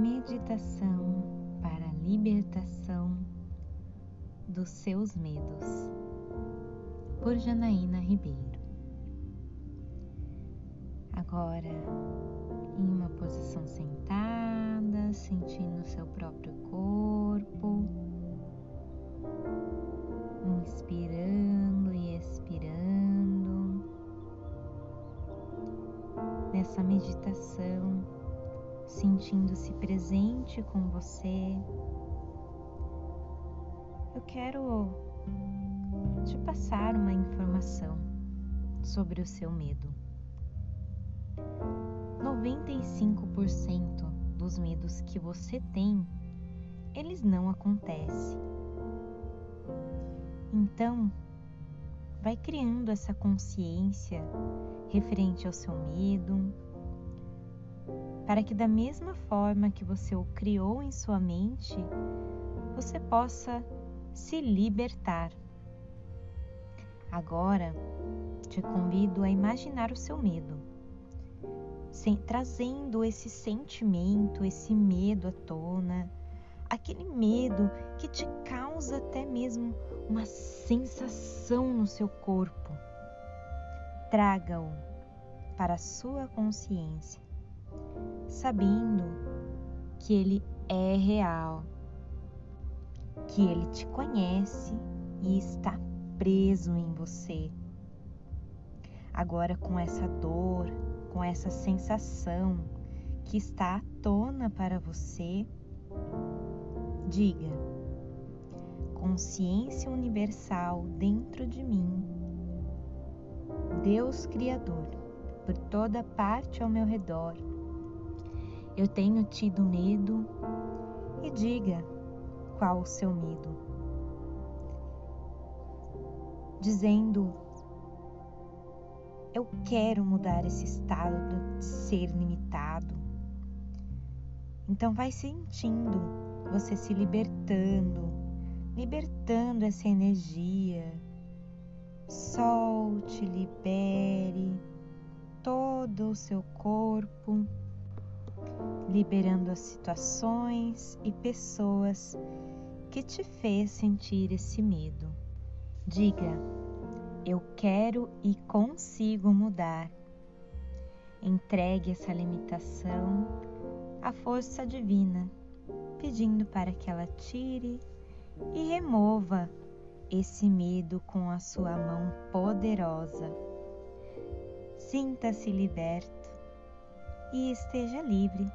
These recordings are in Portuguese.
meditação para a libertação dos seus medos, por Janaína Ribeiro. Agora, em uma posição sentada, sentindo seu próprio corpo, inspirando e expirando. Nessa meditação, sentindo-se presente com você. Eu quero te passar uma informação sobre o seu medo. 95% dos medos que você tem, eles não acontecem. Então, vai criando essa consciência referente ao seu medo, para que, da mesma forma que você o criou em sua mente, você possa se libertar. Agora, te convido a imaginar o seu medo, sem, trazendo esse sentimento, esse medo à tona, aquele medo que te causa até mesmo uma sensação no seu corpo. Traga-o para a sua consciência sabendo que Ele é real, que Ele te conhece e está preso em você. Agora, com essa dor, com essa sensação que está à tona para você, diga: consciência universal dentro de mim, Deus Criador, por toda parte ao meu redor eu tenho tido medo e diga qual o seu medo. Dizendo, eu quero mudar esse estado de ser limitado. Então vai sentindo você se libertando, libertando essa energia. Solte, libere todo o seu corpo liberando as situações e pessoas que te fez sentir esse medo. Diga: eu quero e consigo mudar. Entregue essa limitação à força divina, pedindo para que ela tire e remova esse medo com a sua mão poderosa. Sinta-se liberto e esteja livre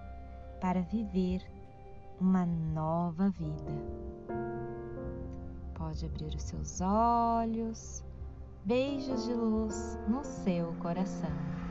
para viver uma nova vida. Pode abrir os seus olhos, beijos de luz no seu coração.